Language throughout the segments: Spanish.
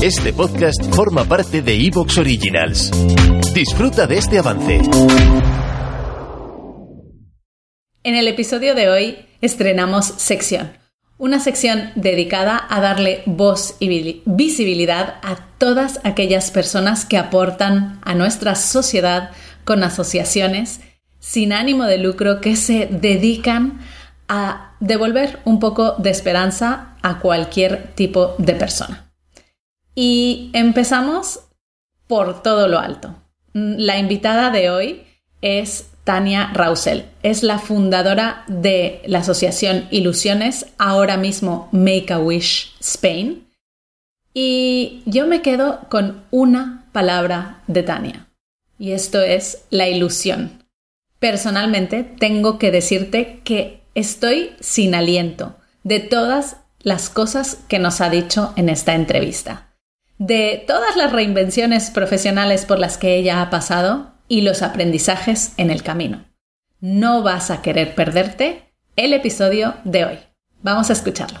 Este podcast forma parte de Evox Originals. Disfruta de este avance. En el episodio de hoy estrenamos sección. Una sección dedicada a darle voz y visibilidad a todas aquellas personas que aportan a nuestra sociedad con asociaciones sin ánimo de lucro que se dedican a devolver un poco de esperanza a cualquier tipo de persona. Y empezamos por todo lo alto. La invitada de hoy es Tania Rausel. Es la fundadora de la asociación Ilusiones, ahora mismo Make a Wish Spain. Y yo me quedo con una palabra de Tania. Y esto es la ilusión. Personalmente tengo que decirte que estoy sin aliento de todas las cosas que nos ha dicho en esta entrevista de todas las reinvenciones profesionales por las que ella ha pasado y los aprendizajes en el camino. No vas a querer perderte el episodio de hoy. Vamos a escucharlo.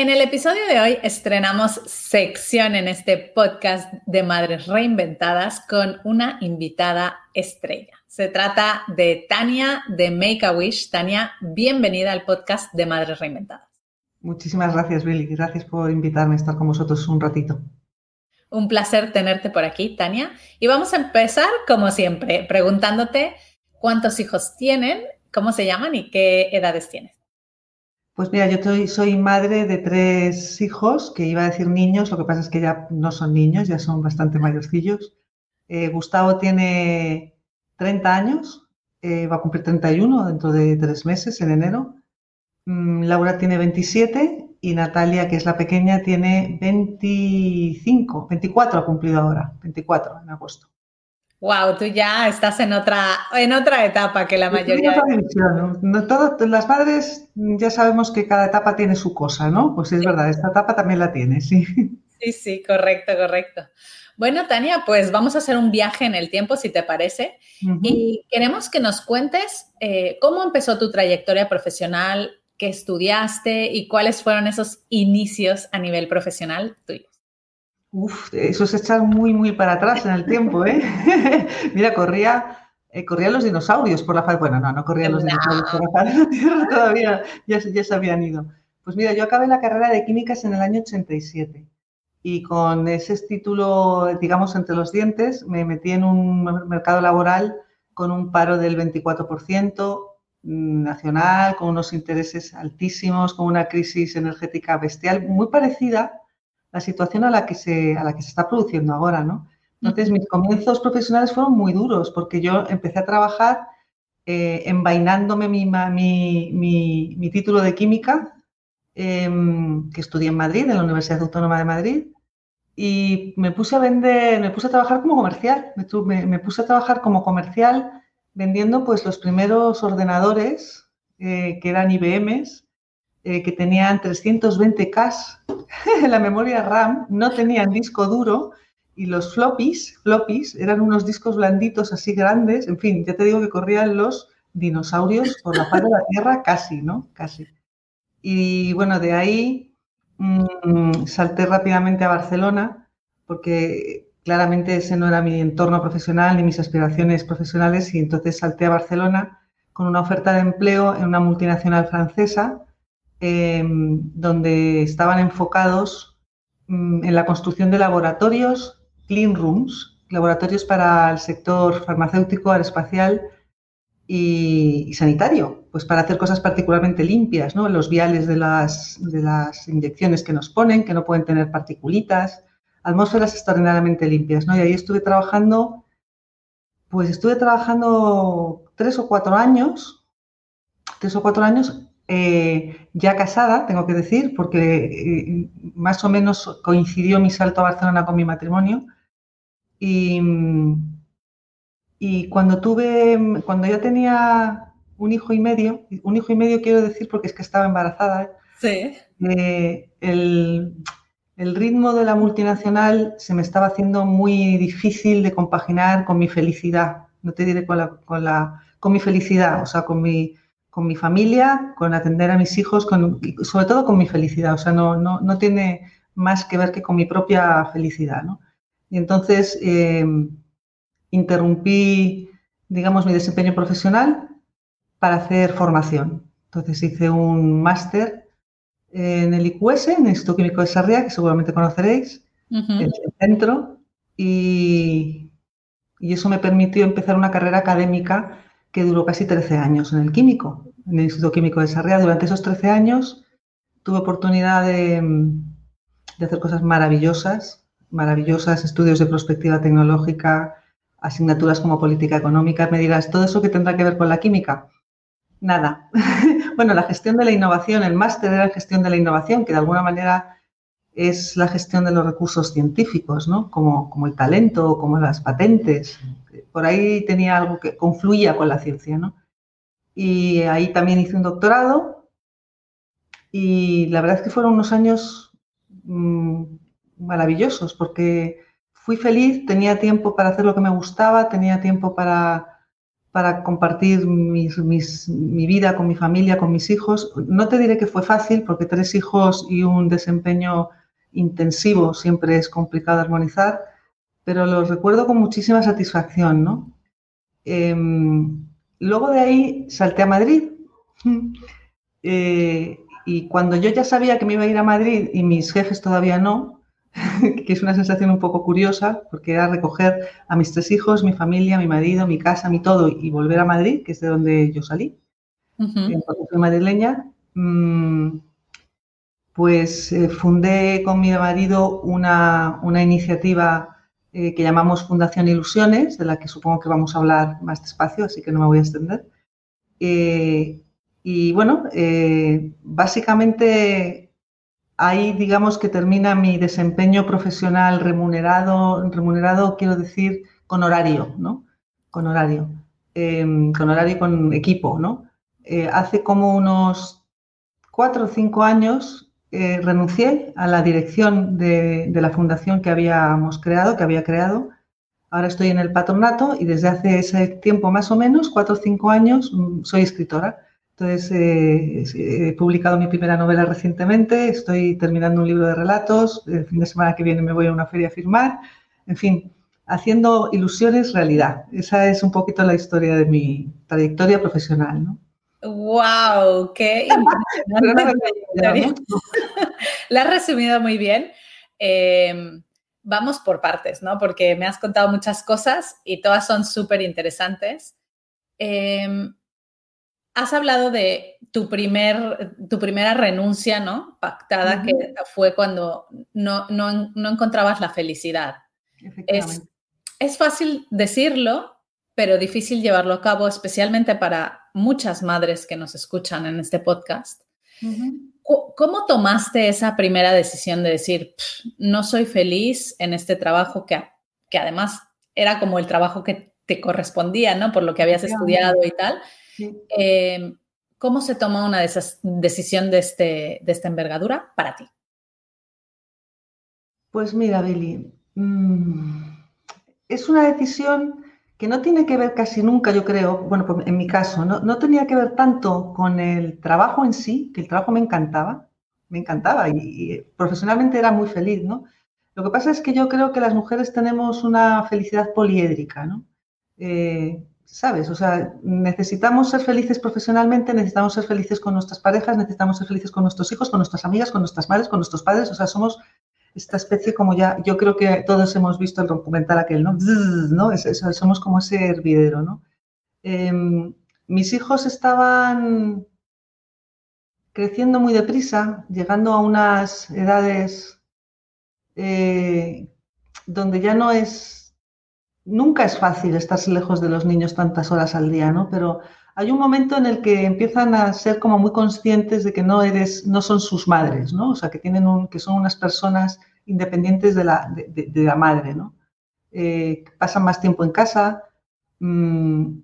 En el episodio de hoy estrenamos sección en este podcast de Madres Reinventadas con una invitada estrella. Se trata de Tania de Make a Wish. Tania, bienvenida al podcast de Madres Reinventadas. Muchísimas gracias, Billy. Gracias por invitarme a estar con vosotros un ratito. Un placer tenerte por aquí, Tania. Y vamos a empezar, como siempre, preguntándote cuántos hijos tienen, cómo se llaman y qué edades tienes. Pues mira, yo soy madre de tres hijos, que iba a decir niños, lo que pasa es que ya no son niños, ya son bastante mayorcillos. Eh, Gustavo tiene 30 años, eh, va a cumplir 31 dentro de tres meses, en enero. Mm, Laura tiene 27 y Natalia, que es la pequeña, tiene 25, 24 ha cumplido ahora, 24 en agosto. Wow, tú ya estás en otra, en otra etapa que la mayoría. No, las madres ya sabemos que cada etapa tiene su cosa, ¿no? Pues es verdad, esta etapa también la tiene, sí. Sí, sí, correcto, correcto. Bueno, Tania, pues vamos a hacer un viaje en el tiempo, si te parece. Y queremos que nos cuentes eh, cómo empezó tu trayectoria profesional, qué estudiaste y cuáles fueron esos inicios a nivel profesional tuyos. Uf, eso es echar muy, muy para atrás en el tiempo, ¿eh? Mira, corría, eh, corrían los dinosaurios por la faz. Bueno, no, no corrían los dinosaurios por la faz de la Tierra todavía, ya, ya se habían ido. Pues mira, yo acabé la carrera de químicas en el año 87 y con ese título, digamos, entre los dientes, me metí en un mercado laboral con un paro del 24% mm, nacional, con unos intereses altísimos, con una crisis energética bestial, muy parecida la situación a la que se, a la que se está produciendo ahora, ¿no? Entonces, mis comienzos profesionales fueron muy duros porque yo empecé a trabajar eh, envainándome mi, mi, mi, título de química, em, que estudié en Madrid, en la Universidad Autónoma de Madrid, y me puse a vender, me puse a trabajar como comercial, me, me, puse a trabajar como comercial vendiendo pues los primeros ordenadores eh, que eran IBMs, eh, que tenían 320K en la memoria RAM, no tenían disco duro y los floppies, floppies eran unos discos blanditos así grandes, en fin, ya te digo que corrían los dinosaurios por la faz de la Tierra casi, ¿no? Casi. Y bueno, de ahí mmm, salté rápidamente a Barcelona porque claramente ese no era mi entorno profesional ni mis aspiraciones profesionales y entonces salté a Barcelona con una oferta de empleo en una multinacional francesa Em, donde estaban enfocados mm, en la construcción de laboratorios, clean rooms, laboratorios para el sector farmacéutico, aeroespacial y, sanitario, pues para hacer cosas particularmente limpias, ¿no? Los viales de las, de las inyecciones que nos ponen, que no pueden tener particulitas, atmósferas extraordinariamente limpias, ¿no? Y ahí estuve trabajando, pues estuve trabajando tres o cuatro años, tres o cuatro años eh, ya casada, tengo que decir, porque eh, más o menos coincidió mi salto a Barcelona con mi matrimonio. Y, Y cuando tuve, cuando ya tenía un hijo y medio, un hijo y medio quiero decir porque es que estaba embarazada, sí. Eh, el, el ritmo de la multinacional se me estaba haciendo muy difícil de compaginar con mi felicidad. No te diré con la, con la, con mi felicidad, o sea, con mi, con mi familia, con atender a mis hijos, con, sobre todo con mi felicidad. O sea, no, no, no tiene más que ver que con mi propia felicidad. ¿no? Y entonces eh, interrumpí, digamos, mi desempeño profesional para hacer formación. Entonces hice un máster en el IQS, en el Instituto Químico de Sarriá, que seguramente conoceréis, en el centro, y, y eso me permitió empezar una carrera académica que duró casi 13 años en el químico, en el Instituto Químico de Sarriá. Durante esos 13 años tuve oportunidad de, hacer cosas maravillosas, maravillosas, estudios de perspectiva tecnológica, asignaturas como política económica. Me dirás, ¿todo eso que tendrá que ver con la química? Nada. bueno, la gestión de la innovación, el máster era gestión de la innovación, que de alguna manera es la gestión de los recursos científicos, ¿no? Como, como el talento, como las patentes. Por ahí tenía algo que confluía con la ciencia, ¿no? Y ahí también hice un doctorado y la verdad es que fueron unos años mmm, maravillosos porque fui feliz, tenía tiempo para hacer lo que me gustaba, tenía tiempo para, para compartir mi vida con mi familia, con mis hijos. No te diré que fue fácil porque tres hijos y un desempeño intensivo siempre es complicado armonizar, pero los recuerdo con muchísima satisfacción, ¿no? Eh, luego de ahí salté a Madrid eh, y cuando yo ya sabía que me iba a ir a Madrid y mis jefes todavía no, que es una sensación un poco curiosa, porque era recoger a mis tres hijos, mi familia, mi marido, mi casa, mi todo, y volver a Madrid, que es de donde yo salí, uh -huh. soy madrileña, mmm, pues eh, fundé con mi marido una, una iniciativa eh, que llamamos Fundación Ilusiones, de la que supongo que vamos a hablar más despacio, así que no me voy a extender. Eh, y bueno, eh, básicamente ahí digamos que termina mi desempeño profesional remunerado, remunerado quiero decir con horario, ¿no? Con horario, con horario y con equipo, ¿no? Hace como unos cuatro o cinco años eh, renuncié a la dirección de, de, la fundación que habíamos creado, que había creado. Ahora estoy en el patronato y desde hace ese tiempo más o menos, cuatro o cinco años, mm, soy escritora. Entonces, eh, he publicado mi primera novela recientemente, estoy terminando un libro de relatos, el fin de semana que viene me voy a una feria a firmar, en fin, haciendo ilusiones realidad. Esa es un poquito la historia de mi trayectoria profesional, ¿no? ¡Wow! ¡Qué impresionante! la has resumido muy bien. Eh, vamos por partes, ¿no? Porque me has contado muchas cosas y todas son súper interesantes. Eh, has hablado de tu, primer, tu primera renuncia, ¿no? Pactada, uh -huh. que fue cuando no, no, no encontrabas la felicidad. Es, es, fácil decirlo, pero difícil llevarlo a cabo, especialmente para muchas madres que nos escuchan en este podcast. Uh -huh. ¿Cómo tomaste esa primera decisión de decir, no soy feliz en este trabajo que, que además era como el trabajo que te correspondía, ¿no? Por lo que habías estudiado y tal. Eh, ¿Cómo se toma una de esas decisión de, este, de esta envergadura para ti? Pues mira, Billy, mmm, es una decisión que no tiene que ver casi nunca, yo creo, bueno, pues en mi caso, no, no, tenía que ver tanto con el trabajo en sí, que el trabajo me encantaba, me encantaba y, y profesionalmente era muy feliz, ¿no? Lo que pasa es que yo creo que las mujeres tenemos una felicidad poliédrica, ¿no? Eh, ¿Sabes? O sea, necesitamos ser felices profesionalmente, necesitamos ser felices con nuestras parejas, necesitamos ser felices con nuestros hijos, con nuestras amigas, con nuestras madres, con nuestros padres. O sea, somos esta especie como ya, yo creo que todos hemos visto el documental aquel, ¿no? ¿no? Es, es, somos como ese hervidero, ¿no? Eh, mis hijos estaban creciendo muy deprisa, llegando a unas edades eh, donde ya no es nunca es fácil estar lejos de los niños tantas horas al día, ¿no? Pero hay un momento en el que empiezan a ser como muy conscientes de que no eres, no son sus madres, ¿no? O sea, que tienen un, que son unas personas independientes de la, de, la madre, ¿no? Eh, pasan más tiempo en casa, mm,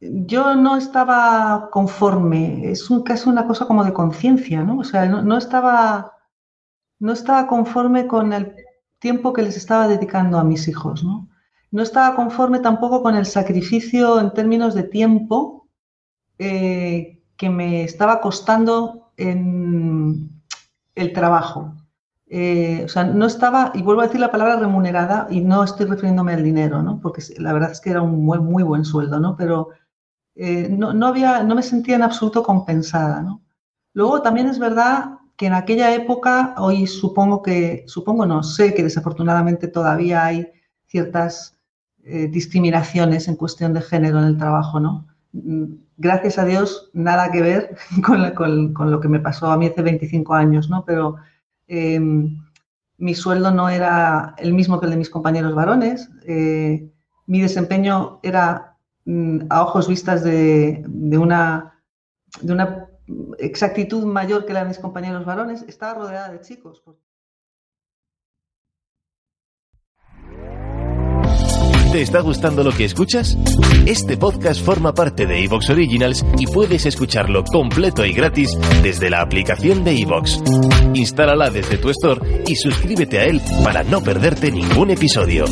yo no estaba conforme, es un, una cosa como de conciencia, ¿no? O sea, no, estaba, no estaba conforme con el tiempo que les estaba dedicando a mis hijos, ¿no? No estaba conforme tampoco con el sacrificio en términos de tiempo eh, que me estaba costando en el trabajo. Eh, o sea, no estaba, y vuelvo a decir la palabra remunerada, y no estoy refiriéndome al dinero, ¿no? Porque la verdad es que era un muy, buen sueldo, ¿no? Pero eh, no, había, no me sentía en absoluto compensada, ¿no? Luego también es verdad que en aquella época, hoy supongo que, supongo no, sé que desafortunadamente todavía hay ciertas eh, discriminaciones en cuestión de género en el trabajo, ¿no? Mm, gracias a Dios, nada que ver con, con lo que me pasó a mí hace 25 años, ¿no? Pero Em, mi sueldo no era el mismo que el de mis compañeros varones. Eh, mi desempeño era mm, a ojos vistas de, de una exactitud mayor que la de mis compañeros varones. Estaba rodeada de chicos. ¿Te está gustando lo que escuchas? Este podcast forma parte de Evox Originals y puedes escucharlo completo y gratis desde la aplicación de Evox. Instálala desde tu store y suscríbete a él para no perderte ningún episodio.